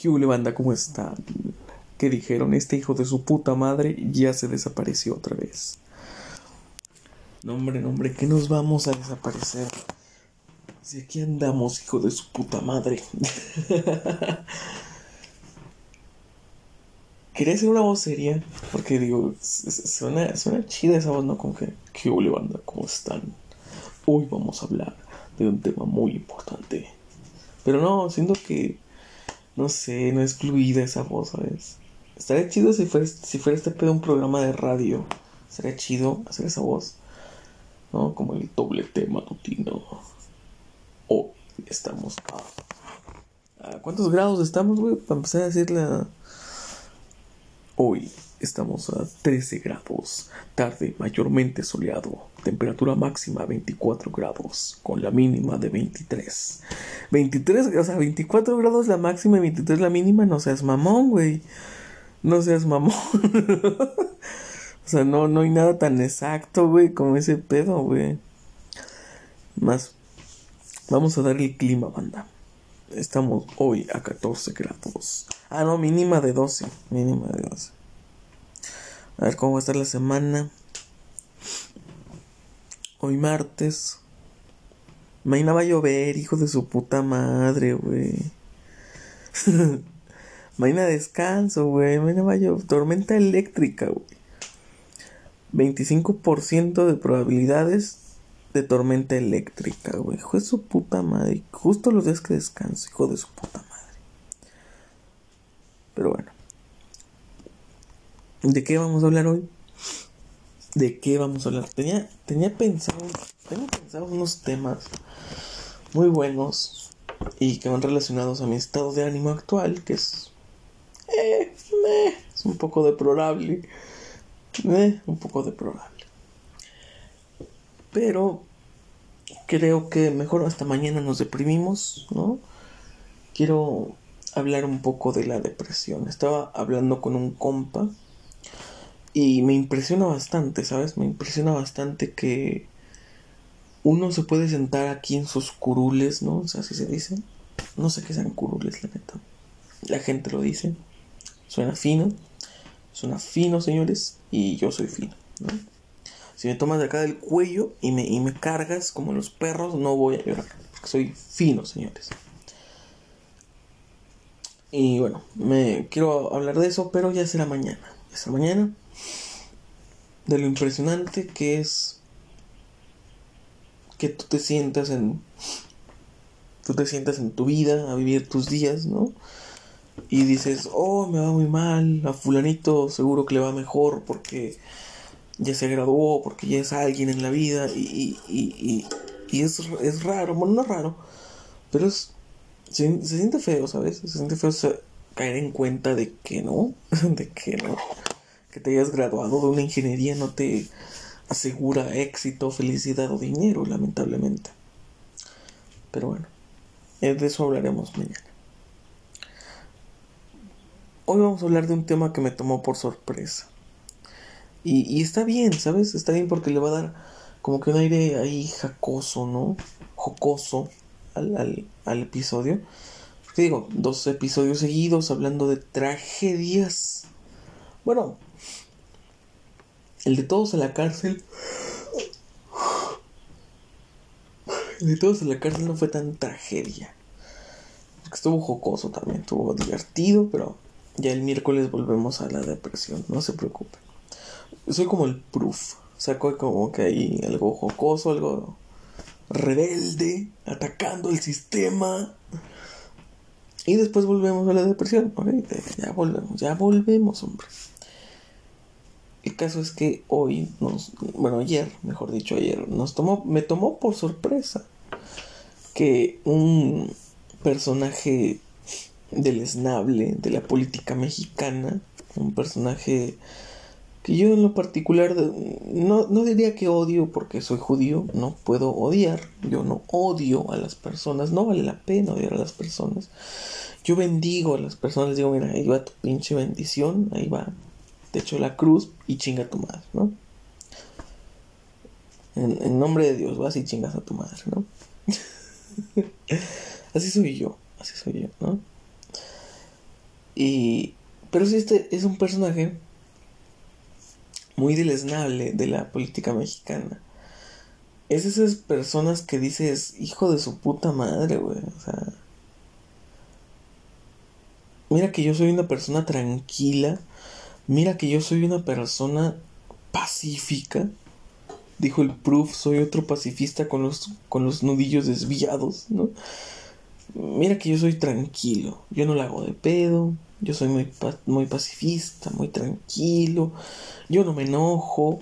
¿Qué banda? ¿Cómo están? ¿Qué dijeron? Este hijo de su puta madre ya se desapareció otra vez. No, hombre, no, hombre, que nos vamos a desaparecer. Si aquí andamos, hijo de su puta madre. Quería hacer una voz seria, porque digo, suena, suena chida esa voz, ¿no? Como que, ¿qué banda? ¿Cómo están? Hoy vamos a hablar de un tema muy importante. Pero no, siento que no sé, no es fluida esa voz, ¿sabes? Estaría chido si fuera, si fuera este pedo un programa de radio. Estaría chido hacer esa voz. ¿No? Como el doble tema matutino. Hoy estamos a... ¿Cuántos grados estamos, güey? Para empezar a decirle Hoy Estamos a 13 grados, tarde mayormente soleado, temperatura máxima 24 grados, con la mínima de 23. 23, o sea, 24 grados la máxima y 23 la mínima, no seas mamón, güey. No seas mamón. o sea, no, no hay nada tan exacto, güey, como ese pedo, güey. Más, vamos a dar el clima, banda. Estamos hoy a 14 grados. Ah, no, mínima de 12, mínima de 12. A ver cómo va a estar la semana. Hoy martes. Mañana va a llover, hijo de su puta madre, güey. Mañana descanso, güey. Mañana va a llover. Tormenta eléctrica, güey. 25% de probabilidades de tormenta eléctrica, güey. Hijo de su puta madre. Justo los días que descanso, hijo de su puta madre. Pero bueno. ¿De qué vamos a hablar hoy? ¿De qué vamos a hablar? Tenía, tenía pensado, unos temas muy buenos y que van relacionados a mi estado de ánimo actual, que es, eh, es un poco deplorable, eh, un poco deplorable. Pero creo que mejor hasta mañana nos deprimimos, ¿no? Quiero hablar un poco de la depresión. Estaba hablando con un compa y me impresiona bastante, ¿sabes? Me impresiona bastante que uno se puede sentar aquí en sus curules, ¿no? O sea, así se dice. No sé qué sean curules, la neta. La gente lo dice. Suena fino. Suena fino, señores. Y yo soy fino, ¿no? Si me tomas de acá del cuello y me, y me cargas como los perros, no voy a llorar. Porque soy fino, señores. Y bueno, me quiero hablar de eso, pero ya será mañana. Ya será mañana de lo impresionante que es que tú te sientas en tú te sientas en tu vida a vivir tus días, ¿no? Y dices, oh, me va muy mal, a fulanito seguro que le va mejor porque ya se graduó, porque ya es alguien en la vida y, y, y, es, es, raro, bueno, no es raro, pero es, se, se siente feo, ¿sabes? Se siente feo caer en cuenta de que no, de que no que te hayas graduado de una ingeniería no te asegura éxito, felicidad o dinero, lamentablemente. Pero bueno, de eso hablaremos mañana. Hoy vamos a hablar de un tema que me tomó por sorpresa. Y, está bien, ¿sabes? Está bien porque le va a dar como que un aire ahí jacoso, ¿no? Jocoso al, al episodio. Porque digo, dos episodios seguidos hablando de tragedias. Bueno, el de todos a la cárcel. El de todos a la cárcel no fue tan tragedia. Estuvo jocoso también, estuvo divertido, pero ya el miércoles volvemos a la depresión, no se preocupen. Soy como el proof, saco como que hay algo jocoso, algo rebelde, atacando el sistema. Y después volvemos a la depresión, Ya volvemos, ya volvemos, hombre. El caso es que hoy bueno, ayer, mejor dicho, ayer, nos tomó, me tomó por sorpresa que un personaje del esnable de la política mexicana, un personaje que yo en lo particular no, no diría que odio porque soy judío, no puedo odiar, yo no odio a las personas, no vale la pena odiar a las personas. Yo bendigo a las personas, les digo, mira, ahí va tu pinche bendición, ahí va, te echo la cruz y chinga tu madre, ¿no? En, nombre de Dios, vas y chingas a tu madre, ¿no? así soy yo, así soy yo, ¿no? Y. Pero sí, este es un personaje muy deleznable de la política mexicana. Es esas personas que dices, hijo de su puta madre, güey. O sea. Mira que yo soy una persona tranquila. Mira que yo soy una persona pacífica. Dijo el proof, soy otro pacifista con los, con los nudillos desviados, ¿no? Mira que yo soy tranquilo. Yo no la hago de pedo. Yo soy muy, muy pacifista, muy tranquilo. Yo no me enojo.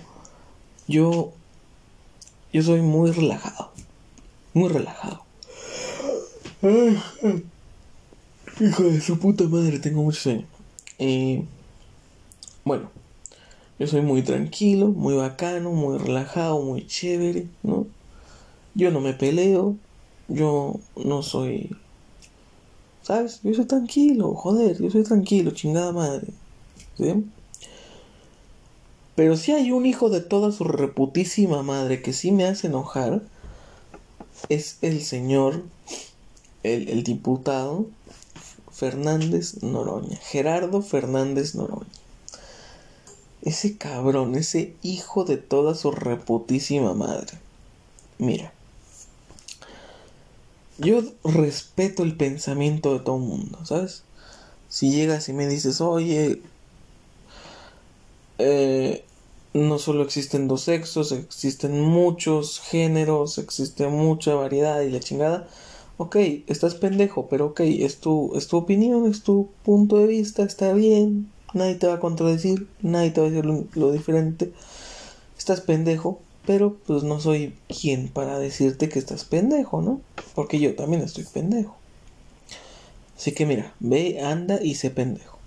Yo. Yo soy muy relajado. Muy relajado. hijo de su puta madre, tengo mucho sueño. Eh, bueno, yo soy muy tranquilo, muy bacano, muy relajado, muy chévere, ¿no? Yo no me peleo. Yo no soy ¿Sabes? Yo soy tranquilo, joder, yo soy tranquilo, chingada madre. ¿Sí? Pero si hay un hijo de toda su reputísima madre que sí me hace enojar, es el señor, el, el diputado Fernández Noroña, Gerardo Fernández Noroña. Ese cabrón, ese hijo de toda su reputísima madre. Mira, yo respeto el pensamiento de todo el mundo, ¿sabes? Si llegas y me dices, oye, eh, no solo existen dos sexos, existen muchos géneros, existe mucha variedad y la chingada. Ok, estás pendejo, pero ok, es tu, es tu opinión, es tu punto de vista, está bien, nadie te va a contradecir, nadie te va a decir lo diferente. Estás pendejo, pero pues no soy quien para decirte que estás pendejo, ¿no? Porque yo también estoy pendejo. Así que mira, ve, anda y sé pendejo.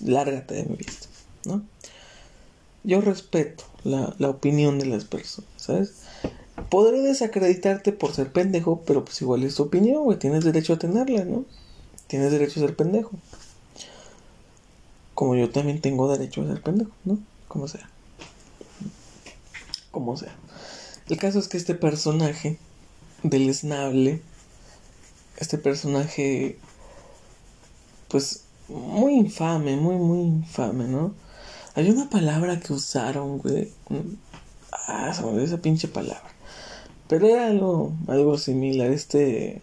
Lárgate de mi vista, ¿no? Yo respeto la, la opinión de las personas, ¿sabes? Podré desacreditarte por ser pendejo, pero pues igual es tu opinión, güey. Tienes derecho a tenerla, ¿no? Tienes derecho a ser pendejo. Como yo también tengo derecho a ser pendejo, ¿no? Como sea como sea. El caso es que este personaje del Snable, este personaje, pues, muy infame, muy, muy infame, ¿no? Hay una palabra que usaron, güey. Ah, se me esa pinche palabra. Pero era algo, algo similar. Este.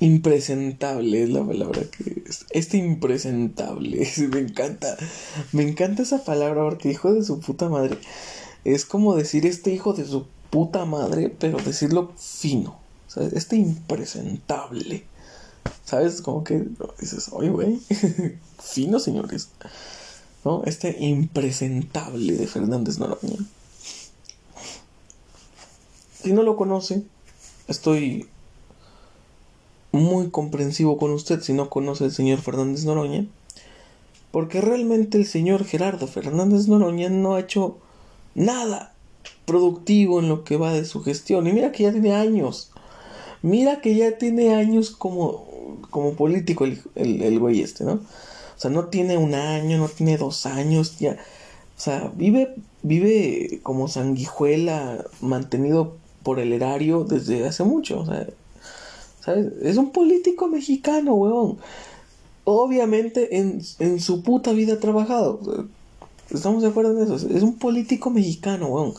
Impresentable es la palabra que es. Este impresentable. Me encanta. Me encanta esa palabra porque hijo de su puta madre es como decir este hijo de su puta madre, pero decirlo fino. ¿sabes? Este impresentable. ¿Sabes? Como que dices, oye, güey, fino, señores. ¿No? Este impresentable de Fernández Noroña. Si no lo conoce, estoy muy comprensivo con usted si no conoce al señor Fernández Noroña. Porque realmente el señor Gerardo Fernández Noroña no ha hecho nada productivo en lo que va de su gestión. Y mira que ya tiene años. Mira que ya tiene años como, como político el, el, güey este, ¿no? O sea, no tiene un año, no tiene dos años, ya. O sea, vive, vive como sanguijuela mantenido por el erario desde hace mucho. O sea, Es un político mexicano, weón. Obviamente en, en su puta vida ha trabajado. Estamos de acuerdo en eso. Es un político mexicano, weón.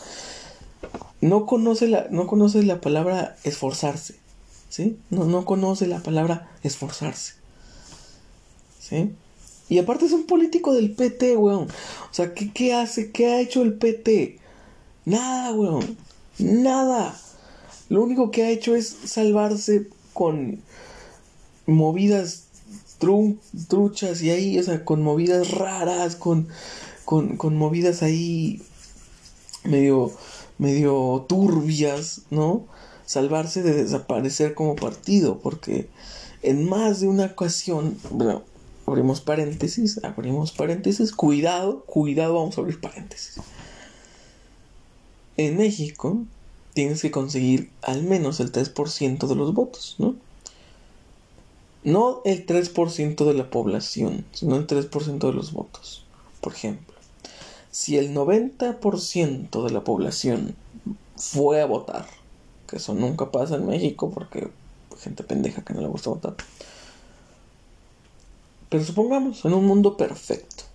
No conoce la, no conoce la palabra esforzarse. ¿Sí? No, no conoce la palabra esforzarse. ¿Sí? Y aparte es un político del PT, weón. O sea, ¿qué, ¿qué, hace? ¿Qué ha hecho el PT? Nada, weón. Nada. Lo único que ha hecho es salvarse con movidas truchas y ahí, o sea, con movidas raras, con con, movidas ahí medio, medio turbias, ¿no? Salvarse de desaparecer como partido, porque en más de una ocasión, bueno, abrimos paréntesis, abrimos paréntesis, cuidado, cuidado, vamos a abrir paréntesis. En México tienes que conseguir al menos el 3% de los votos, ¿no? No el 3% de la población, sino el 3% de los votos, por ejemplo si el 90% de la población fue a votar, que eso nunca pasa en México porque gente pendeja que no le gusta votar, Pero supongamos, en un mundo perfecto,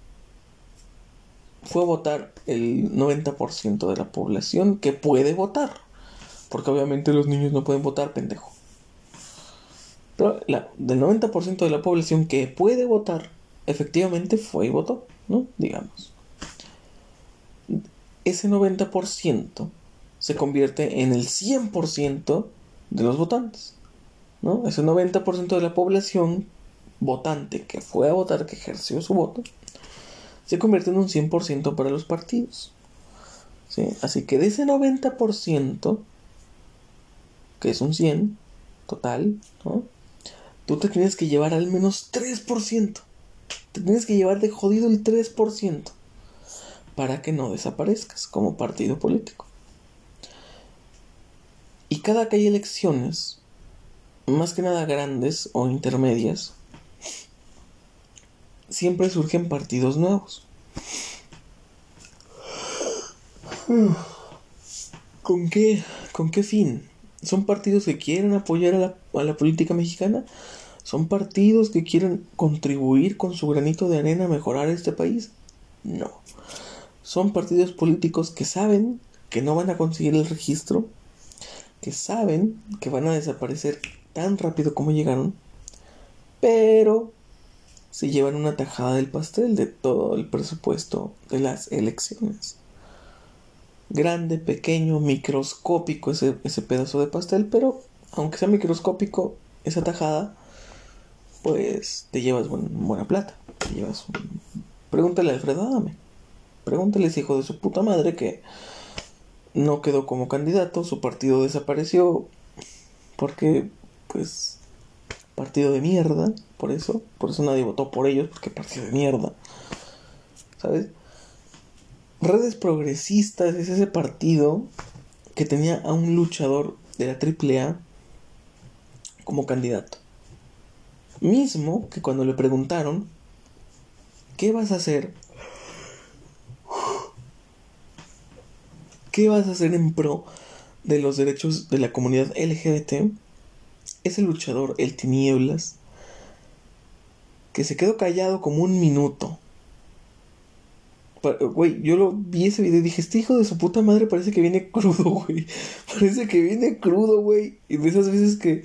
fue a votar el 90% de la población que puede votar. Porque obviamente los niños no pueden votar, pendejo. Pero la, del 90% de la población que puede votar, efectivamente fue y votó, ¿no? Digamos. Ese 90% se convierte en el 100% de los votantes. ¿no? Ese 90% de la población votante que fue a votar, que ejerció su voto, se convierte en un 100% para los partidos. ¿sí? Así que de ese 90%, que es un 100 total, ¿no? tú te tienes que llevar al menos 3%. Te tienes que llevar de jodido el 3% para que no desaparezcas como partido político. Y cada que hay elecciones, más que nada grandes o intermedias, siempre surgen partidos nuevos. ¿Con qué, ¿Con qué fin? ¿Son partidos que quieren apoyar a la, política mexicana? ¿Son partidos que quieren contribuir con su granito de arena a mejorar este país? No. Son partidos políticos que saben que no van a conseguir el registro, que saben que van a desaparecer tan rápido como llegaron, pero se llevan una tajada del pastel de todo el presupuesto de las elecciones. Grande, pequeño, microscópico ese, ese pedazo de pastel, pero aunque sea microscópico, esa tajada, pues te llevas buena plata. Te llevas Pregúntale a Alfredo Adame. Pregúntale ese hijo de su puta madre que no quedó como candidato, su partido desapareció porque, pues, partido de mierda, por eso, por eso nadie votó por ellos, porque partido de mierda, ¿sabes? Redes Progresistas es ese partido que tenía a un luchador de la AAA como candidato. Mismo que cuando le preguntaron, ¿qué vas a hacer? ¿Qué vas a hacer en pro de los derechos de la comunidad LGBT? ese luchador, el Tinieblas, que se quedó callado como un minuto. Güey, yo lo vi ese video y dije, este hijo de su puta madre parece que viene crudo, güey. Parece que viene crudo, güey. Y de esas veces que,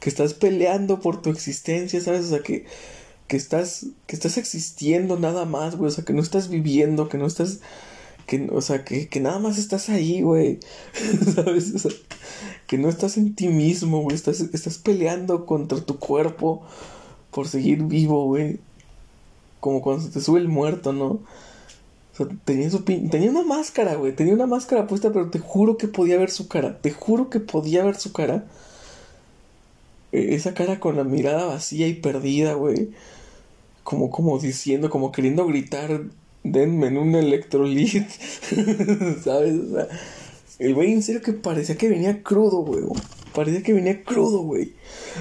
que estás peleando por tu existencia, ¿sabes? O sea, que, que, estás, que estás existiendo nada más, güey. O sea, que no estás viviendo, que no estás... Que, o sea, que, que nada más estás ahí, güey. ¿Sabes? O sea, que no estás en ti mismo, güey. Estás, estás peleando contra tu cuerpo por seguir vivo, güey. Como cuando se te sube el muerto, ¿no? Tenía, su tenía una máscara, güey. Tenía una máscara puesta, pero te juro que podía ver su cara. Te juro que podía ver su cara. E, esa cara con la mirada vacía y perdida, güey. Como, como diciendo, como queriendo gritar, denme en un electrolit. ¿Sabes? O sea, el güey en serio que parecía que venía crudo, güey. Parecía que venía crudo, güey.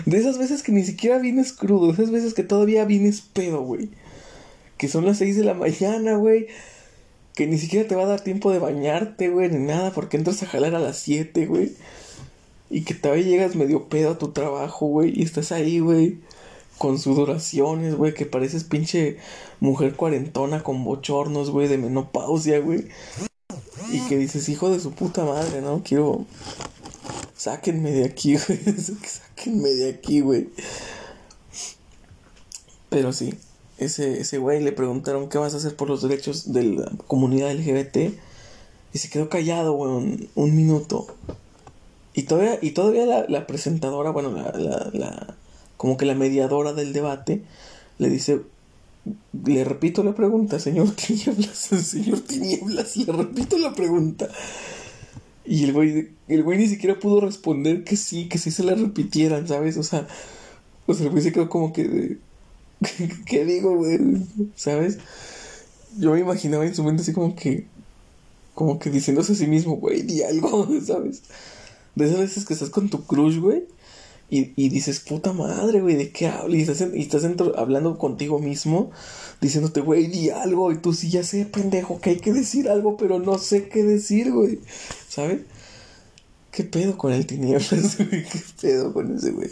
De esas veces que ni siquiera vienes crudo, de esas veces que todavía vienes pedo, güey. Que son las 6 de la mañana, güey. Que ni siquiera te va a dar tiempo de bañarte, güey, ni nada, porque entras a jalar a las 7, güey. Y que todavía llegas medio pedo a tu trabajo, güey. Y estás ahí, güey. Con sudoraciones, güey. Que pareces pinche mujer cuarentona con bochornos, güey. De menopausia, güey. Y que dices, hijo de su puta madre, ¿no? Quiero. Sáquenme de aquí, güey. Sáquenme de aquí, güey. Pero sí, ese, ese güey le preguntaron qué vas a hacer por los derechos de la comunidad LGBT. Y se quedó callado, güey, un, minuto. Y todavía, y todavía la, presentadora, bueno, la, la, la, como que la mediadora del debate, le dice, le repito la pregunta, señor Tinieblas, señor Tinieblas, le repito la pregunta. Y el güey, el güey ni siquiera pudo responder que sí, que sí se la repitieran, ¿sabes? O sea, o sea el güey se quedó como que... ¿Qué digo, güey? ¿Sabes? Yo me imaginaba en su mente así como que... Como que diciéndose a sí mismo, güey, di algo, ¿sabes? De esas veces que estás con tu crush, güey y, y dices, puta madre, güey, ¿de qué hablas? Y estás, y estás dentro, hablando contigo mismo, diciéndote, güey, di algo. Y tú sí, ya sé, pendejo, que hay que decir algo, pero no sé qué decir, güey. ¿Sabes? ¿Qué pedo con el tinieblas, güey? ¿Qué pedo con ese, güey?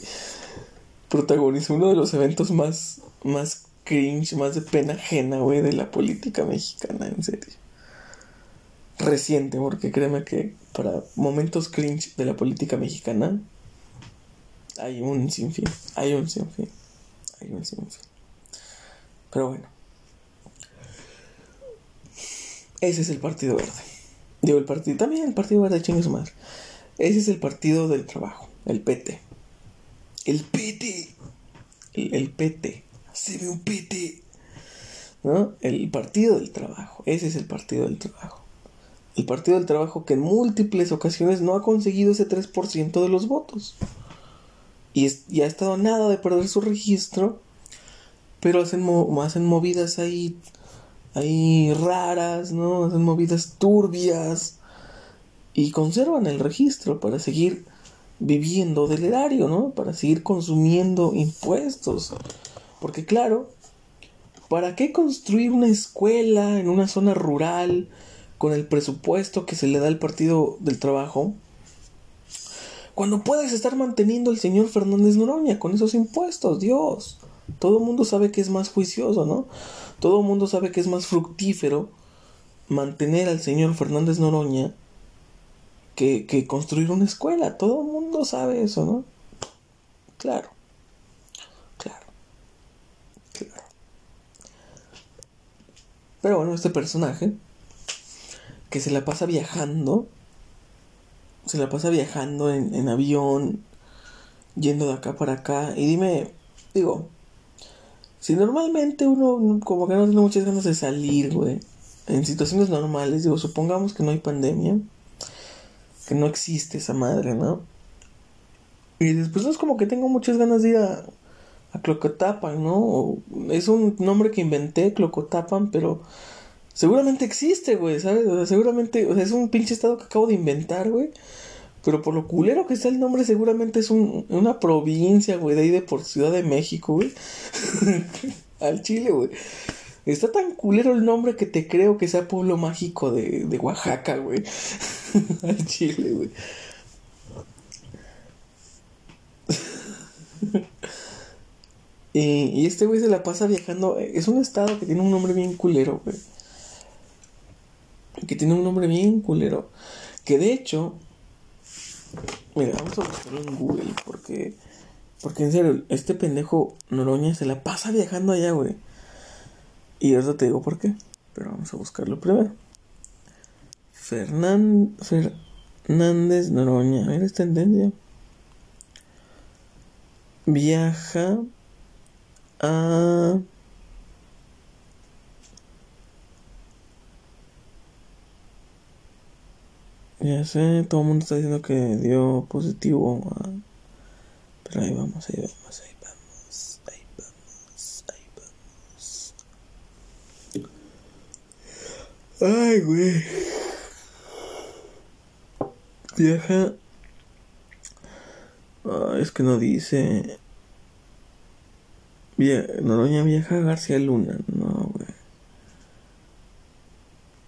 Protagonizó uno de los eventos más, más cringe, más de pena ajena, güey, de la política mexicana, en serio. Reciente, porque créeme que para momentos cringe de la política mexicana hay un sinfín, hay un sinfín, hay un sinfín. Pero bueno. Ese es el Partido Verde. Digo, el partido, también el Partido Verde, chingue su madre. Ese es el Partido del Trabajo, el PT. El PT. El, PT. Se ve un PT. ¿No? El Partido del Trabajo. Ese es el Partido del Trabajo. El Partido del Trabajo que en múltiples ocasiones no ha conseguido ese 3% de los votos. Y, y, ha estado nada de perder su registro. Pero hacen, hacen movidas ahí ahí raras, ¿no? Hacen movidas turbias y conservan el registro para seguir viviendo del erario, ¿no? Para seguir consumiendo impuestos. Porque claro, ¿para qué construir una escuela en una zona rural con el presupuesto que se le da al Partido del Trabajo? Cuando puedes estar manteniendo al señor Fernández Noroña con esos impuestos, Dios. Todo el mundo sabe que es más juicioso, ¿no? Todo el mundo sabe que es más fructífero mantener al señor Fernández Noroña que, que construir una escuela. Todo el mundo sabe eso, ¿no? Claro. Claro. Pero bueno, este personaje que se la pasa viajando, se la pasa viajando en, avión, yendo de acá para acá. Y dime, digo, si normalmente uno como que no tiene muchas ganas de salir, güey, en situaciones normales, digo, supongamos que no hay pandemia, que no existe esa madre, ¿no? Y después no es como que tengo muchas ganas de ir a, a Clocotapan, ¿no? es un nombre que inventé, Clocotapan, pero seguramente existe, güey, ¿sabes? Seguramente, es un pinche estado que acabo de inventar, güey. Pero por lo culero que está el nombre, seguramente es un, una provincia, güey, de ahí de por Ciudad de México, güey. Al Chile, güey. Está tan culero el nombre que te creo que sea pueblo mágico de, de Oaxaca, güey. Al Chile, güey. y, y este güey se la pasa viajando. Es un estado que tiene un nombre bien culero, güey. Que tiene un nombre bien culero. Que de hecho, Mira, vamos a buscarlo en Google porque. Porque en serio, este pendejo Noroña se la pasa viajando allá, güey. Y ahora te digo por qué. Pero vamos a buscarlo primero. Fernán, Fernández Noroña. Mira esta tendencia. Viaja a Ya sé, todo el mundo está diciendo que dio positivo. Pero ahí vamos, ahí vamos, ahí vamos, ahí vamos, ahí vamos. Ay, güey. Viaja. es que no dice. Via... Noroña viaja García Luna. No, güey.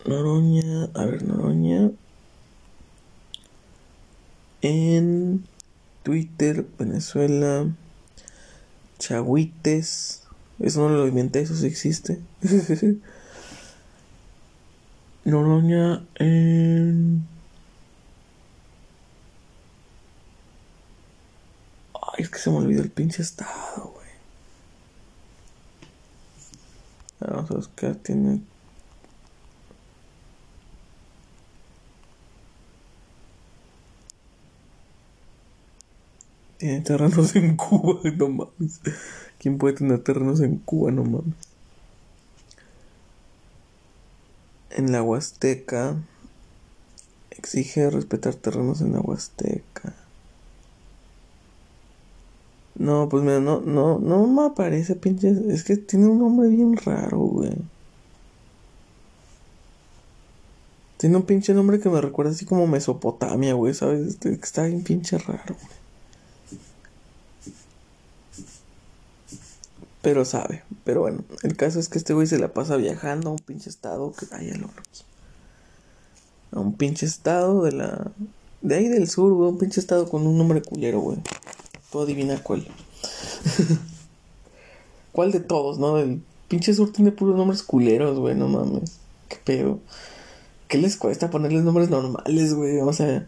Noroña. A ver, Noroña en Twitter, Venezuela, Chagüites. Eso no lo inventé, eso sí existe. Noroña en. Ay, es que se me olvidó el pinche estado, güey. Vamos a buscar, tiene Tiene terrenos en Cuba, no mames. ¿Quién puede tener terrenos en Cuba, no mames? En la Huasteca exige respetar terrenos en la Huasteca. No, pues mira, no, no, no me aparece pinche. Es que tiene un nombre bien raro, güey. Tiene un pinche nombre que me recuerda así como Mesopotamia, güey, ¿sabes? Este, está bien pinche raro, güey. Pero sabe. Pero bueno, el caso es que este güey se la pasa viajando a un pinche estado que vaya lo A un pinche estado de la. De ahí del sur, güey. Un pinche estado con un nombre culero, güey. Tú adivina cuál. ¿Cuál de todos, no? El pinche sur tiene puros nombres culeros, güey, no mames. Qué pedo. ¿Qué les cuesta ponerles nombres normales, güey? O sea,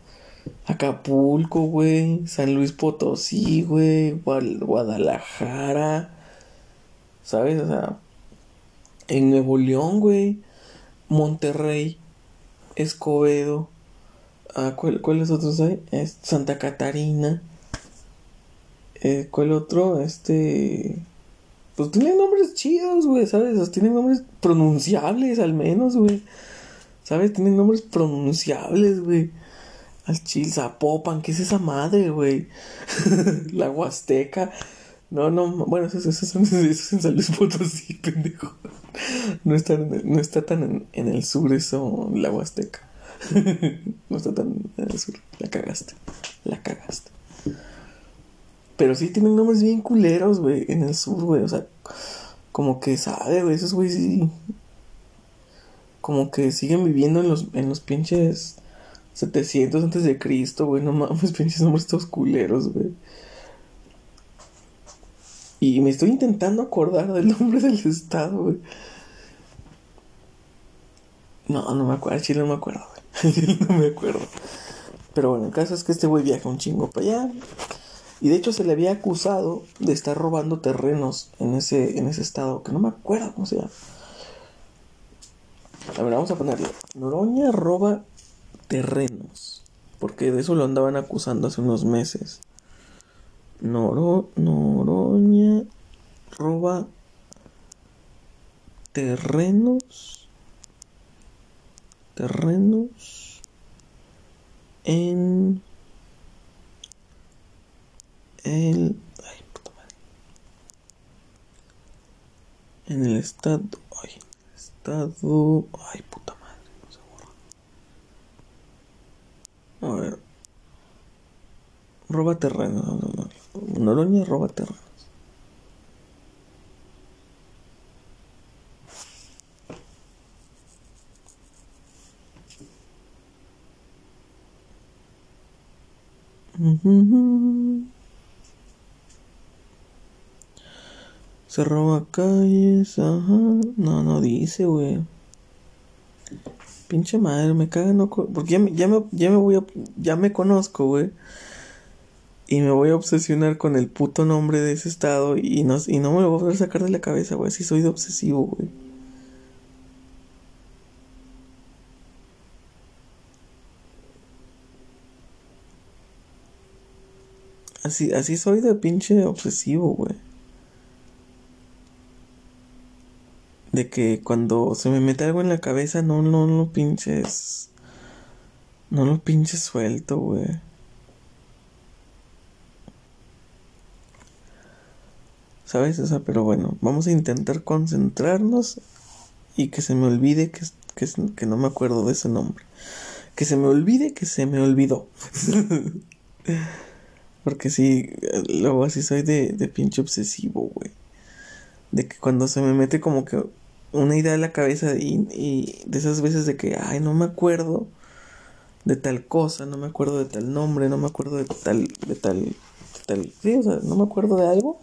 Acapulco, güey. San Luis Potosí, güey. Guadalajara. ¿Sabes? O sea, en Nuevo León, güey. Monterrey. Escobedo. Ah, ¿Cuáles otros hay? Santa Catarina. Eh, ¿Cuál otro? Este. Pues tienen nombres chidos, güey, ¿sabes? tienen nombres pronunciables, al menos, güey. ¿Sabes? Tienen nombres pronunciables, güey. Al Chil, Zapopan, ¿qué es esa madre, güey? la Huasteca. No, no, bueno, eso, es en San Luis pendejo. No está, no está tan en, el sur eso, la Huasteca. no está tan en el sur. La cagaste. La cagaste. Pero sí tienen nombres bien culeros, güey, en el sur, güey. O sea, como que sabe, güey, esos güey sí. Como que siguen viviendo en los, en los pinches 700 antes de Cristo, güey. No mames, pinches nombres todos culeros, güey. Y me estoy intentando acordar del nombre del estado, güey. No, no me acuerdo, Chile no me acuerdo, güey. no me acuerdo. Pero bueno, el caso es que este güey viaja un chingo para allá. Y de hecho se le había acusado de estar robando terrenos en ese, en ese estado, que no me acuerdo cómo se llama. A ver, vamos a ponerlo. Noroña roba terrenos. Porque de eso lo andaban acusando hace unos meses. Noro, Noroña roba terrenos. Terrenos en en el estado ay, estado ay puta madre no se borra. A ver. Roba terreno no, roba terrenos Se roba calles, ajá. No, no dice, güey. Pinche madre, me caga no. Porque ya me, ya me, ya me voy a. Ya me conozco, güey. Y me voy a obsesionar con el puto nombre de ese estado. Y no, y no me lo voy a poder sacar de la cabeza, güey. Si soy de obsesivo, güey. Así, así soy de pinche obsesivo, güey. De que cuando se me mete algo en la cabeza, no, no lo pinches. No lo pinches suelto, güey. ¿Sabes? O sea, pero bueno, vamos a intentar concentrarnos y que se me olvide que, que, que no me acuerdo de ese nombre. Que se me olvide que se me olvidó. Porque sí, luego así soy de, de pinche obsesivo, güey. De que cuando se me mete como que una idea en la cabeza y, y de esas veces de que, ay, no me acuerdo de tal cosa, no me acuerdo de tal nombre, no me acuerdo de tal, de tal, de tal, sí, o sea, no me acuerdo de algo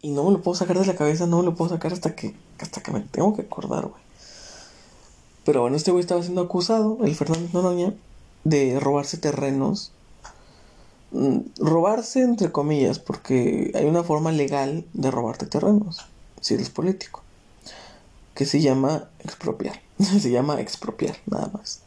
y no me lo puedo sacar de la cabeza, no me lo puedo sacar hasta que, hasta que me tengo que acordar, güey. Pero bueno, este güey estaba siendo acusado, el Fernández Noroña, de robarse terrenos Mm, robarse entre comillas, porque hay una forma legal de robarte terrenos, si eres político, que se llama expropiar. se llama expropiar, nada más.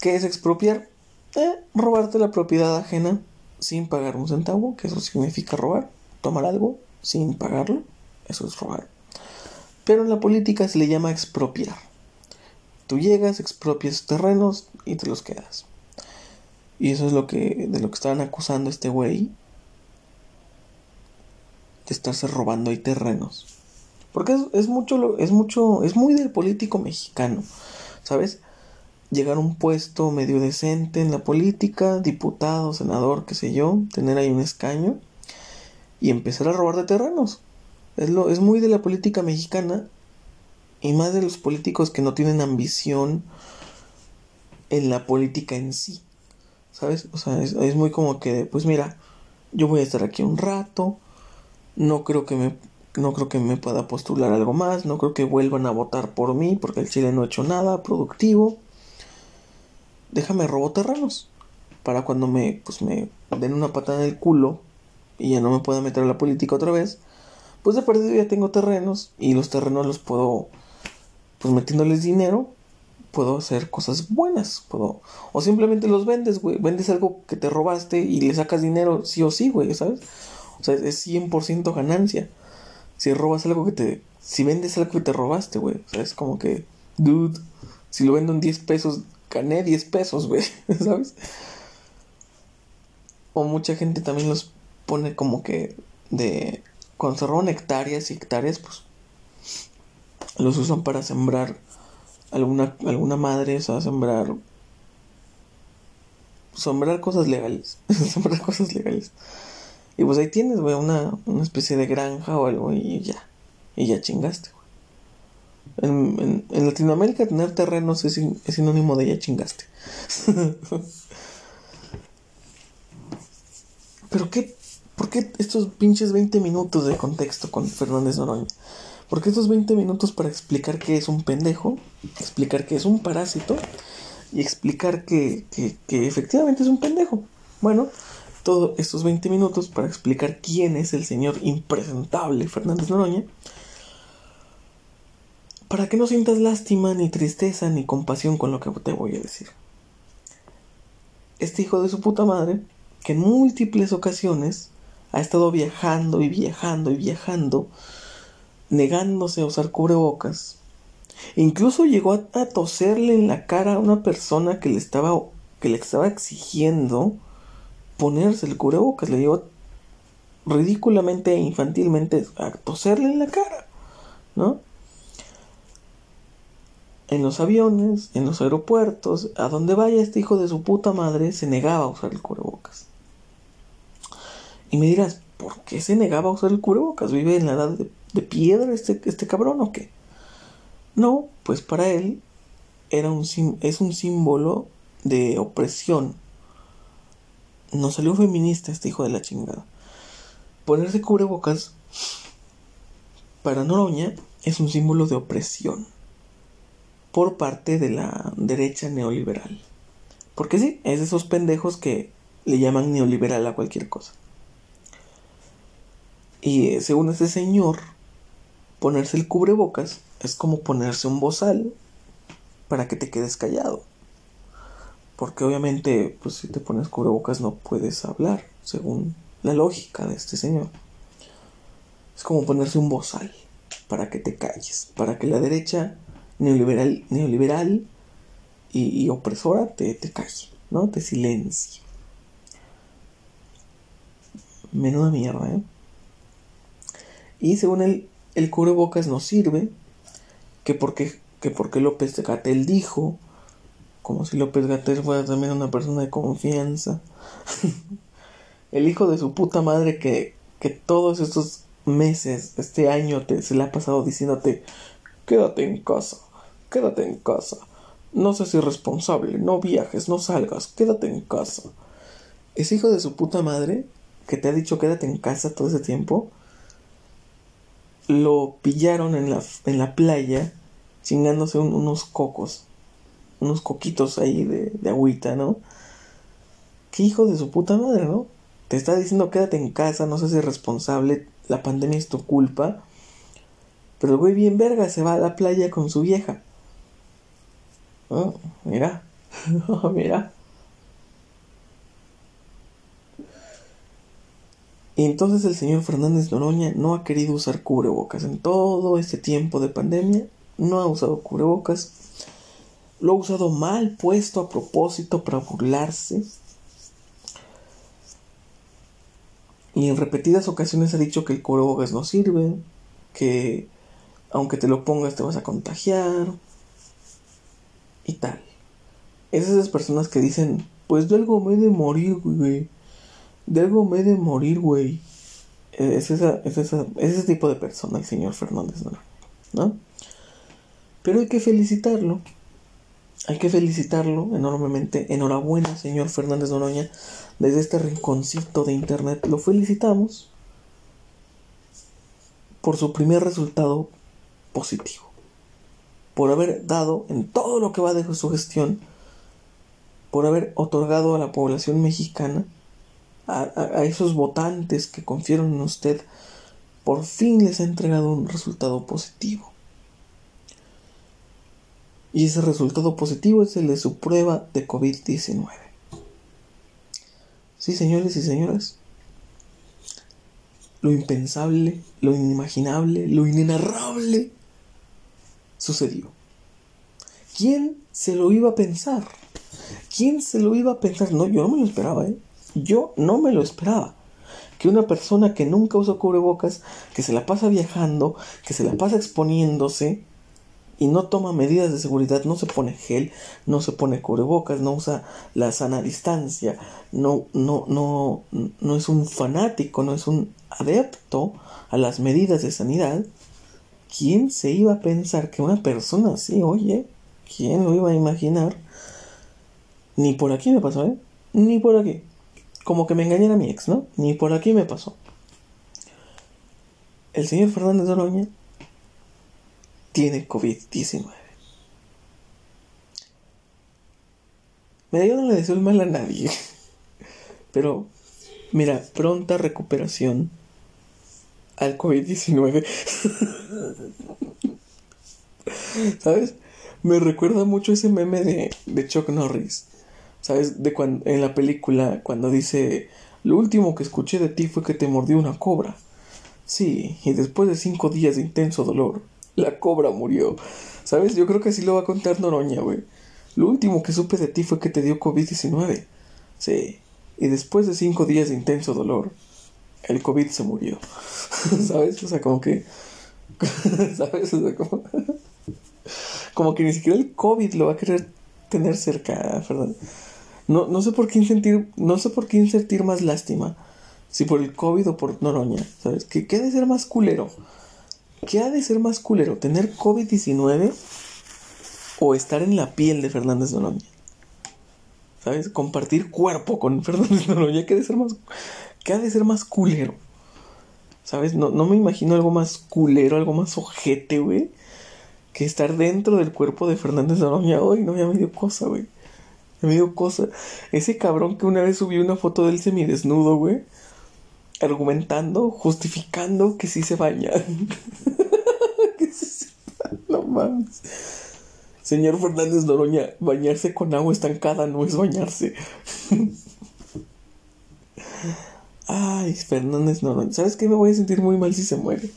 ¿Qué es expropiar? Eh, robarte la propiedad ajena sin pagar un centavo, que eso significa robar, tomar algo sin pagarlo, eso es robar. Pero en la política se le llama expropiar. Tú llegas, expropias terrenos y te los quedas. Y eso es lo que, de lo que estaban acusando este güey. De estarse robando ahí terrenos. Porque es, mucho, es mucho, es muy del político mexicano, ¿sabes? Llegar a un puesto medio decente en la política, diputado, senador, qué sé yo, tener ahí un escaño y empezar a robar de terrenos. Es, lo, es muy de la política mexicana y más de los políticos que no tienen ambición en la política en sí. ¿Sabes? O sea, es, muy como que, pues mira, yo voy a estar aquí un rato, No creo que me no creo que me pueda postular algo más, no creo que vuelvan a votar por mí porque el Chile no ha hecho nada productivo. Déjame robo terrenos para cuando me pues me den una patada en el culo y ya no me pueda meter a la política otra vez. Pues de perdido ya tengo terrenos y los terrenos los puedo pues metiéndoles dinero puedo hacer cosas buenas, puedo o simplemente los vendes, güey, vendes algo que te robaste y le sacas dinero sí o sí, güey, ¿sabes? O sea, es 100% ganancia. Si robas algo que te. Si vendes algo que te robaste, güey. O sea, es como que. Dude, si lo vendo en 10 pesos, gané 10 pesos, güey. ¿Sabes? O mucha gente también los pone como que. De. Cuando se roban hectáreas y hectáreas, pues. Los usan para sembrar. Alguna, alguna madre, o sea, sembrar. Sembrar cosas legales. sembrar cosas legales. Y pues ahí tienes, güey, una, una especie de granja o algo y ya. Y ya chingaste, güey. En, en, Latinoamérica tener terrenos es, es sinónimo de ya chingaste. Pero qué, ¿por qué estos pinches 20 minutos de contexto con Fernández Noroña? ¿Por qué estos 20 minutos para explicar que es un pendejo, explicar que es un parásito y explicar que, que, que efectivamente es un pendejo? Bueno, todos estos 20 minutos para explicar quién es el señor impresentable Fernández Noroña, para que no sientas lástima, ni tristeza, ni compasión con lo que te voy a decir. Este hijo de su puta madre, que en múltiples ocasiones ha estado viajando y viajando y viajando, negándose a usar cubrebocas, incluso llegó a, toserle en la cara a una persona que le estaba, que le estaba exigiendo ponerse el cubrebocas, le digo ridículamente e infantilmente a toserle en la cara, ¿no? En los aviones, en los aeropuertos, a donde vaya este hijo de su puta madre, se negaba a usar el cubrebocas. Y me dirás, ¿por qué se negaba a usar el cubrebocas? ¿Vive en la edad de, de piedra este, este cabrón o qué? No, pues para él era un, es un símbolo de opresión no salió feminista este hijo de la chingada. Ponerse cubrebocas para Noroña es un símbolo de opresión por parte de la derecha neoliberal. Porque sí, es de esos pendejos que le llaman neoliberal a cualquier cosa. Y eh, según este señor, ponerse el cubrebocas es como ponerse un bozal para que te quedes callado. Porque obviamente, pues si te pones cubrebocas no puedes hablar, según la lógica de este señor. Es como ponerse un bozal para que te calles, para que la derecha neoliberal, neoliberal y, opresora te, te calle, ¿no? Te silencie. Menuda mierda, ¿eh? Y según él, el cubrebocas no sirve, que porque, que porque López de Gatel dijo como si López Gatel fuera también una persona de confianza. el hijo de su puta madre que, que todos estos meses, este año, te, se le ha pasado diciéndote, quédate en casa, quédate en casa, no seas irresponsable, no viajes, no salgas, quédate en casa. Ese hijo de su puta madre que te ha dicho quédate en casa todo ese tiempo, lo pillaron en la, en la playa chingándose unos cocos unos coquitos ahí de, de agüita, ¿no? Qué hijo de su puta madre, ¿no? Te está diciendo quédate en casa, no seas irresponsable, la pandemia es tu culpa. Pero el güey bien verga se va a la playa con su vieja. Oh, mira, mira. Y entonces el señor Fernández Noroña no ha querido usar cubrebocas. En todo este tiempo de pandemia no ha usado cubrebocas lo ha usado mal puesto a propósito para burlarse. Y en repetidas ocasiones ha dicho que el cubrebocas no sirve, que aunque te lo pongas te vas a contagiar y tal. Es esas personas que dicen, pues de algo me he de morir, güey. De algo me he de morir, güey. Es, esa, es, esa, es ese tipo de persona el señor Fernández, ¿no? Pero hay que felicitarlo hay que felicitarlo enormemente. Enhorabuena, señor Fernández Noroña. Desde este rinconcito de internet lo felicitamos. por su primer resultado positivo. Por haber dado en todo lo que va de su gestión, por haber otorgado a la población mexicana, a, a esos votantes que confiaron en usted, por fin les ha entregado un resultado positivo. Y ese resultado positivo es el de su prueba de COVID-19. Sí, señores y señoras, lo impensable, lo inimaginable, lo inenarrable sucedió. ¿Quién se lo iba a pensar? ¿Quién se lo iba a pensar? No, yo no me lo esperaba, ¿eh? Yo no me lo esperaba. Que una persona que nunca usa cubrebocas, que se la pasa viajando, que se la pasa exponiéndose, y no toma medidas de seguridad, no se pone gel, no se pone cubrebocas, no usa la sana distancia, no, no, no, no es un fanático, no es un adepto a las medidas de sanidad, ¿quién se iba a pensar que una persona así, oye, quién lo iba a imaginar? Ni por aquí me pasó, ¿eh? Ni por aquí. Como que me engañara mi ex, ¿no? Ni por aquí me pasó. El señor Fernández Oroña tiene COVID-19. Mira, yo no le deseo el mal a nadie. Pero, mira, pronta recuperación al COVID-19. ¿Sabes? Me recuerda mucho ese meme de, de Chuck Norris. ¿Sabes? De cuando, en la película, cuando dice, lo último que escuché de ti fue que te mordió una cobra. Sí, y después de cinco días de intenso dolor, la cobra murió. ¿Sabes? Yo creo que así lo va a contar Noroña, güey. Lo último que supe de ti fue que te dio COVID-19. Sí. Y después de cinco días de intenso dolor, el COVID se murió. ¿Sabes? O sea, como que... ¿Sabes? O sea, como... como que ni siquiera el COVID lo va a querer tener cerca, perdón. No, no sé por qué sentir, no sé por qué sentir más lástima. Si por el COVID o por Noroña, ¿sabes? Que qué de ser más culero. ¿Qué ha de ser más culero? ¿Tener COVID-19 o estar en la piel de Fernández Noroña? ¿Sabes? Compartir cuerpo con Fernández Noroña. ¿Qué ha de ser más, qué ha de ser más culero? ¿Sabes? No, no me imagino algo más culero, algo más ojete, güey. Que estar dentro del cuerpo de Fernández Noroña. Hoy no, ya me dio cosa, güey. Me dio cosa. Ese cabrón que una vez subió una foto del semidesnudo, güey argumentando, justificando que sí se baña. que se No mames. Señor Fernández Noroña, bañarse con agua estancada no es bañarse. Ay, Fernández Noroña. ¿Sabes qué? Me voy a sentir muy mal si se muere.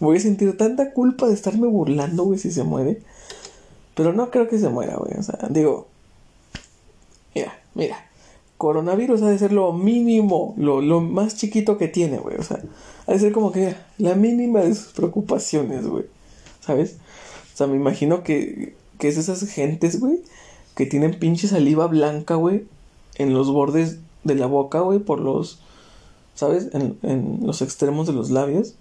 Voy a sentir tanta culpa de estarme burlando, güey, si se muere. Pero no creo que se muera, güey. O sea, digo. Mira, mira coronavirus ha de ser lo mínimo, lo, más chiquito que tiene, güey. O sea, ha de ser como que la mínima de sus preocupaciones, güey. ¿Sabes? O sea, me imagino que, que es esas gentes, güey, que tienen pinche saliva blanca, güey, en los bordes de la boca, güey, por los, ¿sabes? En, en, los extremos de los labios.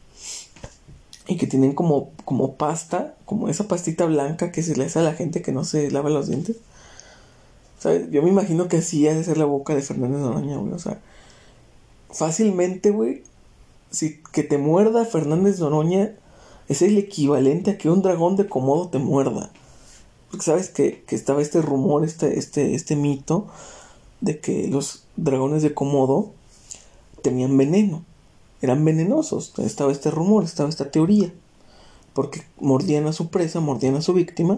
Y que tienen como, como pasta, como esa pastita blanca que se le hace a la gente que no se lava los dientes. Yo me imagino que así ha de ser la boca de Fernández Noroña, güey. O sea, fácilmente, güey, si que te muerda Fernández Noroña es el equivalente a que un dragón de Komodo te muerda. Porque sabes que, que estaba este rumor, este, este, este mito de que los dragones de Komodo tenían veneno. Eran venenosos. Estaba este rumor, estaba esta teoría. Porque mordían a su presa, mordían a su víctima.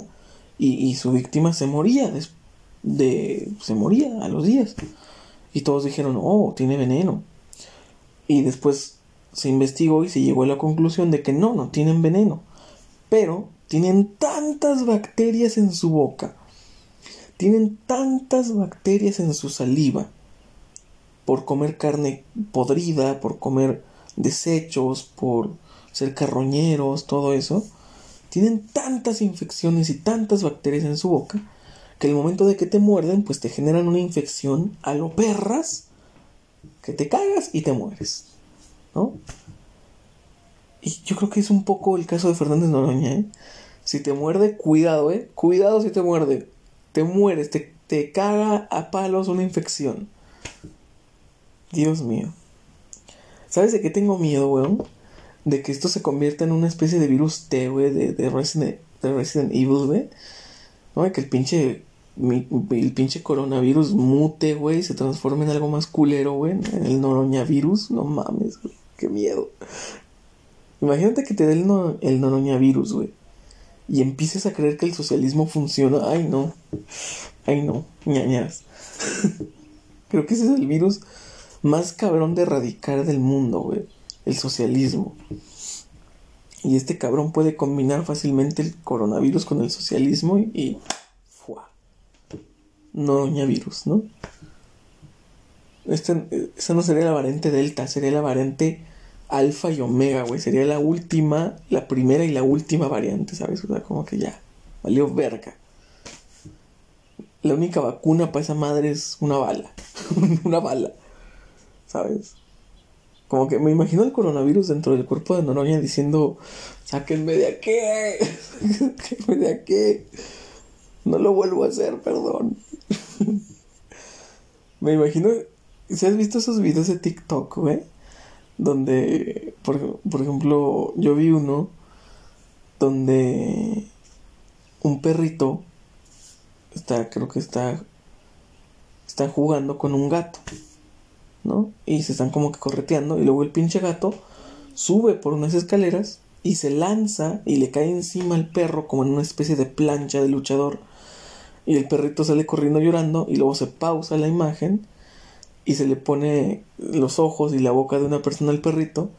Y, y su víctima se moría después de se moría a los días. Y todos dijeron, oh, tiene veneno. Y después se investigó y se llegó a la conclusión de que no, no tienen veneno. Pero tienen tantas bacterias en su boca. Tienen tantas bacterias en su saliva. Por comer carne podrida, por comer desechos, por ser carroñeros, todo eso. Tienen tantas infecciones y tantas bacterias en su boca que el momento de que te muerden, pues te generan una infección a lo perras, que te cagas y te mueres, ¿no? Y yo creo que es un poco el caso de Fernández Noroña, ¿eh? Si te muerde, cuidado, ¿eh? Cuidado si te muerde. Te mueres, te, te caga a palos una infección. Dios mío. ¿Sabes de qué tengo miedo, weón? de que esto se convierta en una especie de virus T, güey, de, de, Resident, de Resident Evil, güey. No, que el pinche, el pinche coronavirus mute, güey, se transforme en algo más culero, güey, en el noroñavirus. No mames, güey, qué miedo. Imagínate que te dé el, no, noroñavirus, güey. Y empieces a creer que el socialismo funciona. Ay, no. Ay, no. ñañas. Creo que ese es el virus más cabrón de erradicar del mundo, güey el socialismo. Y este cabrón puede combinar fácilmente el coronavirus con el socialismo y. No virus, ¿no? Esta, esta no sería la variante Delta, sería la variante Alfa y Omega, güey. Sería la última, la primera y la última variante, ¿sabes? O sea, como que ya, valió verga. La única vacuna para esa madre es una bala. una bala. ¿Sabes? Como que me imagino el coronavirus dentro del cuerpo de Noroña diciendo, sáquenme de aquí, sáquenme de aquí. No lo vuelvo a hacer, perdón. me imagino, si has visto esos videos de TikTok, güey, donde, por, por ejemplo, yo vi uno donde un perrito está, creo que está, está jugando con un gato. ¿no? Y se están como que correteando y luego el pinche gato sube por unas escaleras y se lanza y le cae encima al perro como en una especie de plancha de luchador y el perrito sale corriendo llorando y luego se pausa la imagen y se le pone los ojos y la boca de una persona al perrito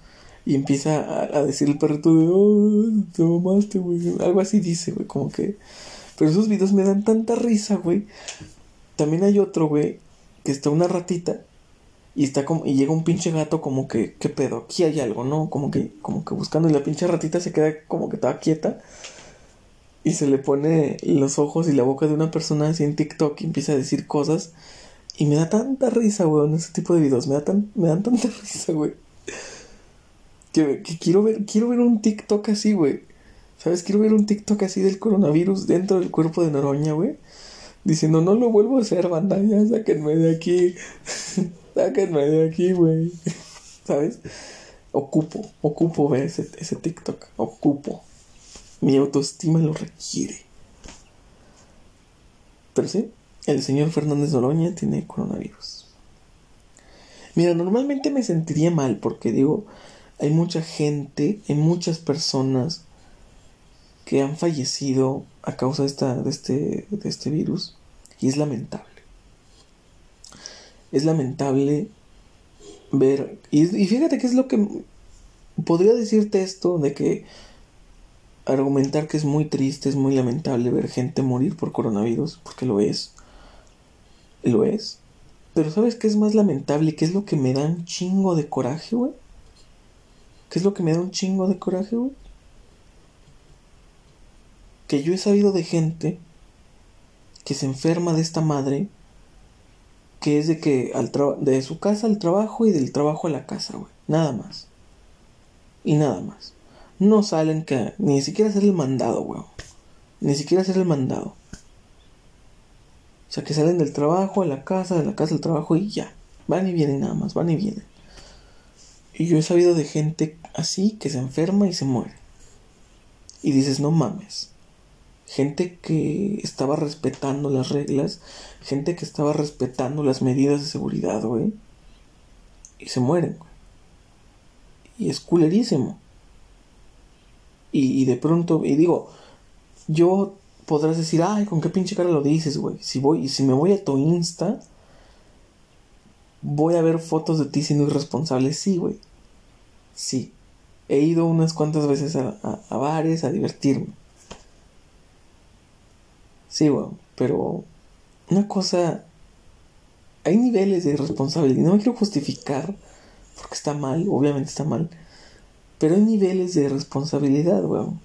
y empieza a, decir el perrito de oh, te mamaste, güey. Algo así dice, güey, como que. Pero esos videos me dan tanta risa, güey. También hay otro, güey, que está una ratita y está como y llega un pinche gato como que qué pedo aquí hay algo no como que como que buscando y la pinche ratita se queda como que estaba quieta y se le pone los ojos y la boca de una persona así en TikTok y empieza a decir cosas y me da tanta risa en ese tipo de videos me da tan me dan tanta risa güey que, que quiero ver quiero ver un TikTok así güey sabes quiero ver un TikTok así del coronavirus dentro del cuerpo de Noroña güey diciendo no lo vuelvo a hacer banda ya sáquenme de aquí Sáquenme de aquí, güey. ¿Sabes? Ocupo, ocupo ver ese, ese TikTok. Ocupo. Mi autoestima lo requiere. Pero sí, el señor Fernández Noroña tiene coronavirus. Mira, normalmente me sentiría mal porque digo, hay mucha gente, hay muchas personas que han fallecido a causa de, esta, de, este, de este virus y es lamentable es lamentable ver. Y, fíjate que es lo que. Podría decirte esto de que. Argumentar que es muy triste, es muy lamentable ver gente morir por coronavirus, porque lo es. Lo es. Pero ¿sabes qué es más lamentable? ¿Qué es lo que me da un chingo de coraje, güey? ¿Qué es lo que me da un chingo de coraje, güey? Que yo he sabido de gente que se enferma de esta madre que es de que al de su casa al trabajo y del trabajo a la casa, güey. Nada más. Y nada más. No salen que ni siquiera hacer el mandado, güey. Ni siquiera hacer el mandado. O sea, que salen del trabajo a la casa, de la casa al trabajo y ya. Van y vienen nada más, van y vienen. Y yo he sabido de gente así que se enferma y se muere. Y dices, no mames gente que estaba respetando las reglas, gente que estaba respetando las medidas de seguridad, güey. Y se mueren, güey. Y es culerísimo. Y, de pronto, y digo, yo podrás decir, ay, ¿con qué pinche cara lo dices, güey? Si voy, si me voy a tu Insta, voy a ver fotos de ti siendo irresponsable. Sí, güey. Sí. He ido unas cuantas veces a, a, a bares a divertirme Sí, bueno, pero una cosa... Hay niveles de responsabilidad. No me quiero justificar porque está mal, obviamente está mal. Pero hay niveles de responsabilidad, weón.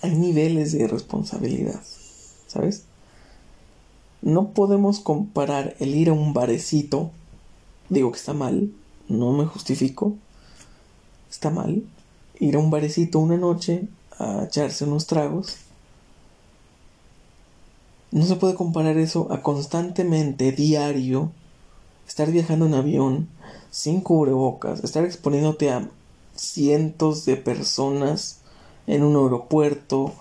Hay niveles de responsabilidad, ¿sabes? No podemos comparar el ir a un barecito, digo que está mal, no me justifico, está mal, ir a un barecito una noche a echarse unos tragos no se puede comparar eso a constantemente, diario, estar viajando en avión, sin cubrebocas, estar exponiéndote a cientos de personas en un aeropuerto,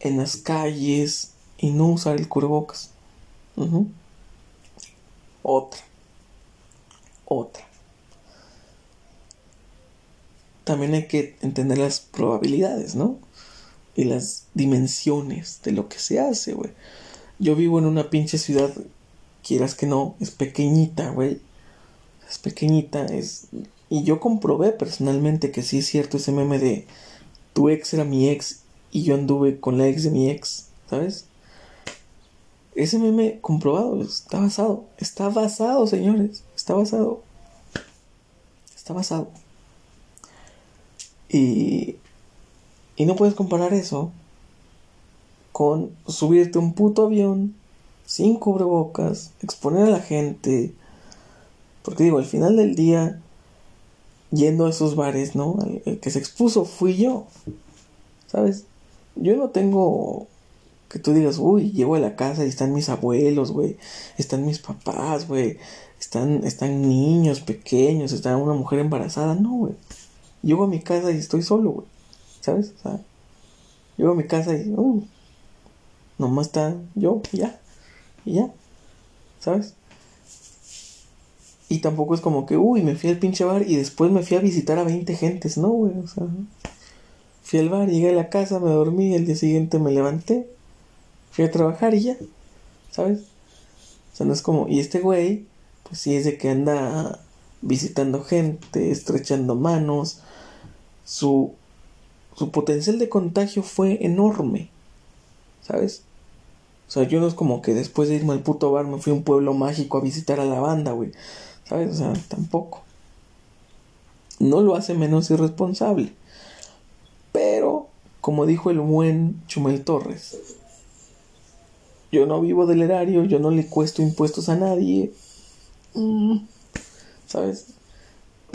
en las calles y no usar el cubrebocas. Otra. Otra. También hay que entender las probabilidades, ¿no? Y las dimensiones de lo que se hace, güey. Yo vivo en una pinche ciudad, quieras que no, es pequeñita, güey. Es pequeñita, es... Y yo comprobé personalmente que sí es cierto ese meme de tu ex era mi ex y yo anduve con la ex de mi ex, ¿sabes? Ese meme comprobado, está basado, está basado, señores, está basado. Está basado. Y, y no puedes comparar eso con subirte un puto avión sin cubrebocas, exponer a la gente. Porque digo, al final del día, yendo a esos bares, ¿no? El que se expuso fui yo. ¿Sabes? Yo no tengo que tú digas, uy, llego a la casa y están mis abuelos, güey. Están mis papás, güey. Están, están niños pequeños, está una mujer embarazada. No, güey. Llego a mi casa y estoy solo, güey. ¿Sabes? O sea, llego a mi casa y, uh, nomás está yo ya. Y ya. ¿Sabes? Y tampoco es como que, uy, me fui al pinche bar y después me fui a visitar a 20 gentes. No, güey. O sea, fui al bar, llegué a la casa, me dormí, el día siguiente me levanté, fui a trabajar y ya. ¿Sabes? O sea, no es como, y este güey, pues sí es de que anda visitando gente, estrechando manos, su, su potencial de contagio fue enorme, ¿sabes? O sea, yo no es como que después de irme al puto bar me fui a un pueblo mágico a visitar a la banda, güey, ¿sabes? O sea, tampoco. No lo hace menos irresponsable. Pero, como dijo el buen Chumel Torres, yo no vivo del erario, yo no le cuesto impuestos a nadie. Mm, ¿Sabes?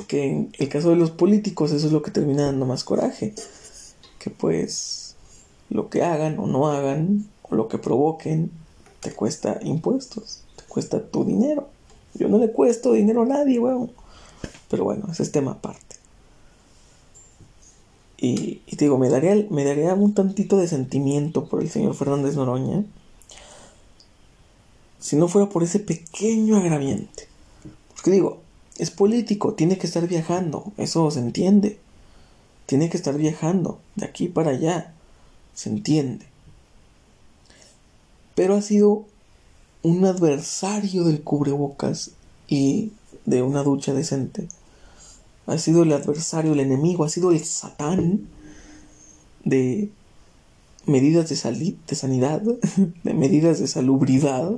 que en el caso de los políticos eso es lo que termina dando más coraje. Que pues lo que hagan o no hagan o lo que provoquen te cuesta impuestos, te cuesta tu dinero. Yo no le cuesto dinero a nadie, weón. Pero bueno, ese es tema aparte. Y, y, te digo, me daría, me daría un tantito de sentimiento por el señor Fernández Noroña si no fuera por ese pequeño agraviente. Porque digo, es político, tiene que estar viajando, eso se entiende. Tiene que estar viajando de aquí para allá, se entiende. Pero ha sido un adversario del cubrebocas y de una ducha decente. Ha sido el adversario, el enemigo, ha sido el satán de medidas de, de sanidad, de medidas de salubridad.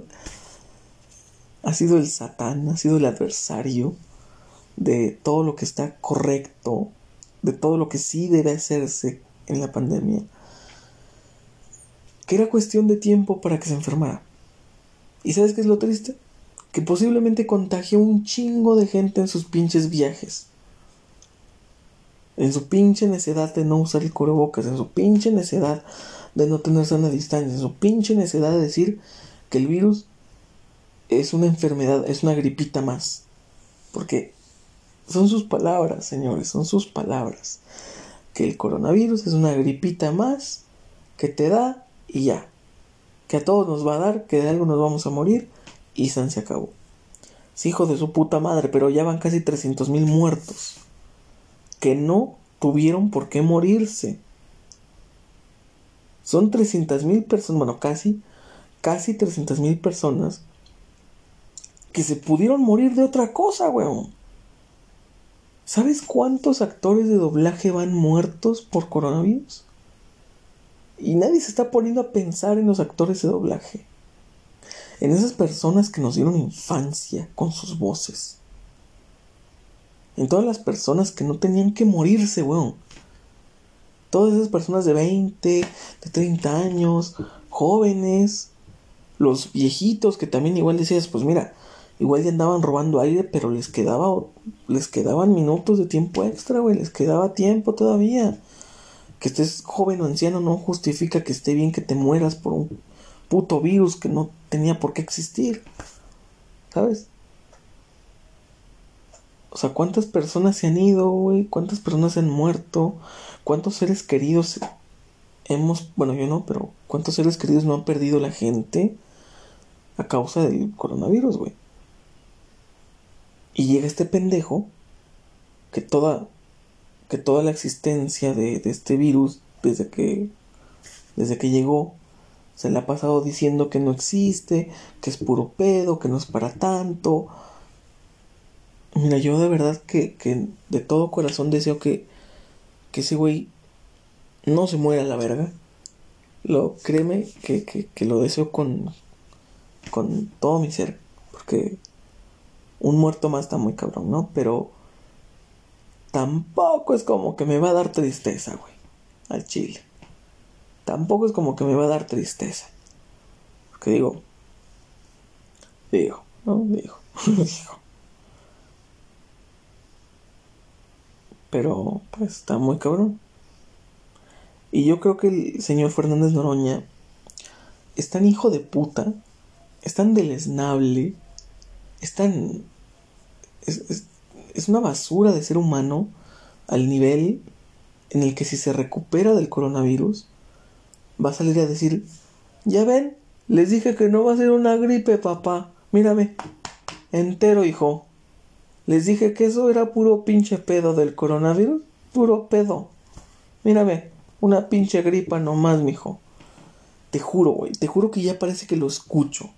Ha sido el satán, ha sido el adversario de todo lo que está correcto, de todo lo que sí debe hacerse en la pandemia, que era cuestión de tiempo para que se enfermara. ¿Y sabes qué es lo triste? Que posiblemente contagió un chingo de gente en sus pinches viajes. En su pinche necedad de no usar el cubrebocas, en su pinche necedad de no tener sana distancia, en su pinche necedad de decir que el virus es una enfermedad, es una gripita más. Porque son sus palabras, señores, son sus palabras. Que el coronavirus es una gripita más que te da y ya. Que a todos nos va a dar, que de algo nos vamos a morir y San se acabó. Es hijo de su puta madre, pero ya van casi 300 mil muertos. Que no tuvieron por qué morirse. Son 300 mil personas, bueno, casi, casi 300 mil personas que se pudieron morir de otra cosa, weón. ¿Sabes cuántos actores de doblaje van muertos por coronavirus? Y nadie se está poniendo a pensar en los actores de doblaje. En esas personas que nos dieron infancia con sus voces. En todas las personas que no tenían que morirse, weón. Todas esas personas de 20, de 30 años, jóvenes, los viejitos que también igual decías, pues mira, Igual ya andaban robando aire, pero les quedaba les quedaban minutos de tiempo extra, güey, les quedaba tiempo todavía. Que estés joven o anciano no justifica que esté bien que te mueras por un puto virus que no tenía por qué existir. ¿Sabes? O sea, ¿cuántas personas se han ido, güey? ¿Cuántas personas se han muerto? ¿Cuántos seres queridos hemos, bueno, yo no, pero ¿cuántos seres queridos no han perdido la gente a causa del coronavirus, güey? Y llega este pendejo que toda que toda la existencia de, de este virus desde que desde que llegó se le ha pasado diciendo que no existe, que es puro pedo, que no es para tanto. Mira, yo de verdad que, que de todo corazón deseo que, que ese güey no se muera a la verga. Lo, créeme que, que, que lo deseo con, con todo mi ser. Porque un muerto más está muy cabrón, ¿no? Pero tampoco es como que me va a dar tristeza, güey. Al chile tampoco es como que me va a dar tristeza. Porque digo, digo, no, digo, digo. Pero, pues, está muy cabrón. Y yo creo que el señor Fernández Noroña es tan hijo de puta, es tan deleznable, es tan... Es, es una basura de ser humano al nivel en el que si se recupera del coronavirus, va a salir a decir, ya ven, les dije que no va a ser una gripe, papá. Mírame, entero, hijo. Les dije que eso era puro pinche pedo del coronavirus. Puro pedo. Mírame, una pinche gripa nomás, mijo. Te juro, güey, te juro que ya parece que lo escucho.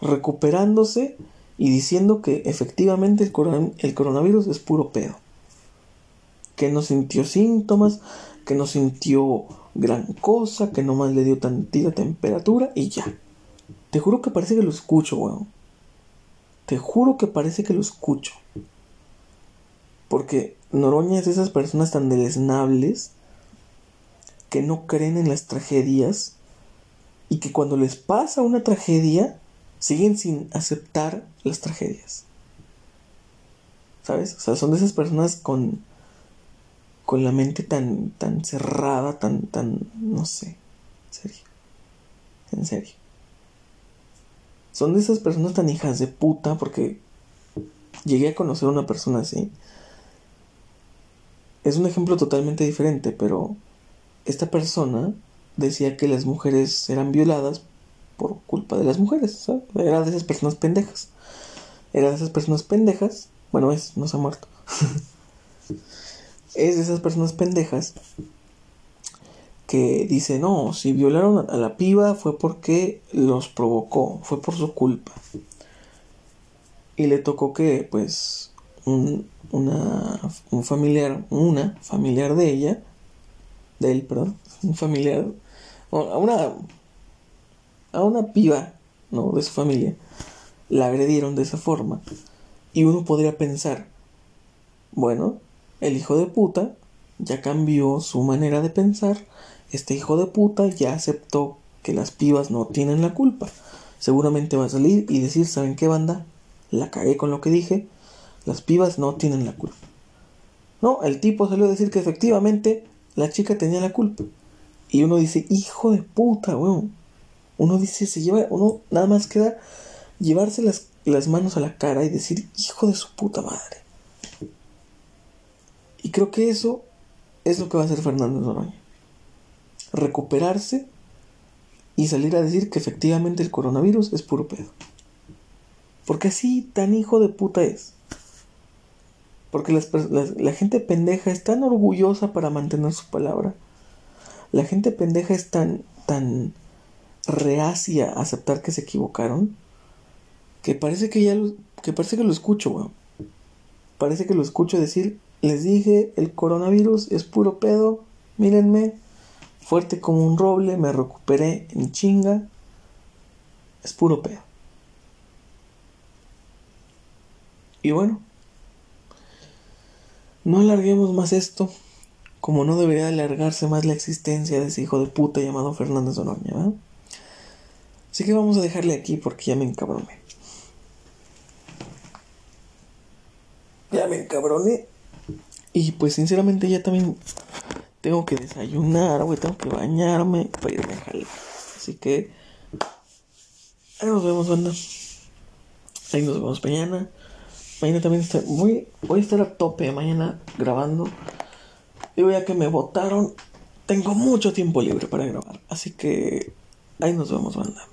Recuperándose y diciendo que efectivamente el, coronavirus es puro pedo. Que no sintió síntomas, que no sintió gran cosa, que nomás le dio tantita temperatura y ya. Te juro que parece que lo escucho, weón. Te juro que parece que lo escucho. Porque Noroña es de esas personas tan deleznables que no creen en las tragedias y que cuando les pasa una tragedia siguen sin aceptar las tragedias. ¿Sabes? O sea, son de esas personas con con la mente tan, tan cerrada, tan, tan, no sé, en serio, en serio. Son de esas personas tan hijas de puta porque llegué a conocer a una persona así. Es un ejemplo totalmente diferente, pero esta persona decía que las mujeres eran violadas por culpa de las mujeres, ¿sabes? Era de esas personas pendejas. Era de esas personas pendejas. Bueno, es, no se ha muerto. es de esas personas pendejas que dice, no, si violaron a la piba fue porque los provocó, fue por su culpa. Y le tocó que, pues, un, una, un familiar, una familiar de ella, de él, perdón, un familiar, una, a una piba, ¿no? De su familia, la agredieron de esa forma. Y uno podría pensar, bueno, el hijo de puta ya cambió su manera de pensar. Este hijo de puta ya aceptó que las pibas no tienen la culpa. Seguramente va a salir y decir, ¿saben qué banda? La cagué con lo que dije. Las pibas no tienen la culpa. No, el tipo salió a decir que efectivamente la chica tenía la culpa. Y uno dice, hijo de puta, weón. Uno dice, se lleva, uno nada más queda llevarse las, las manos a la cara y decir, hijo de su puta madre. Y creo que eso es lo que va a hacer Fernando Noroña. Recuperarse y salir a decir que efectivamente el coronavirus es puro pedo. Porque así tan hijo de puta es. Porque la gente pendeja es tan orgullosa para mantener su palabra. La gente pendeja es tan, tan reacia a aceptar que se equivocaron. Que parece que ya lo, que parece que lo escucho, weón. Parece que lo escucho decir les dije, el coronavirus es puro pedo. Mírenme, fuerte como un roble, me recuperé en chinga. Es puro pedo. Y bueno, no alarguemos más esto, como no debería alargarse más la existencia de ese hijo de puta llamado Fernández ¿verdad? Así que vamos a dejarle aquí porque ya me encabroné. Ya me encabroné. Y pues sinceramente ya también tengo que desayunar, güey, tengo que bañarme para irme a jalar. Así que ahí nos vemos, banda. Ahí nos vemos mañana. Mañana también estoy. Voy, a estar a tope mañana grabando. Y ya que me votaron, tengo mucho tiempo libre para grabar. Así que ahí nos vemos, banda.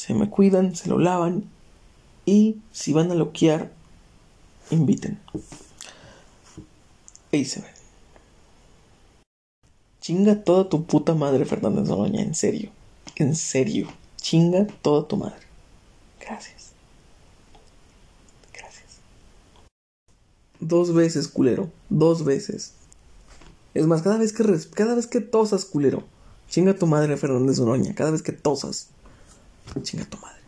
Se me cuidan, se lo lavan. Y si van a loquear, inviten. Ahí se ven. Chinga toda tu puta madre, Fernández Noroña, en serio. En serio. Chinga toda tu madre. Gracias. Gracias. Dos veces, culero. Dos veces. Es más, cada vez que cada vez que tosas, culero. Chinga tu madre, Fernández Noroña. Cada vez que tosas. Chinga tu madre.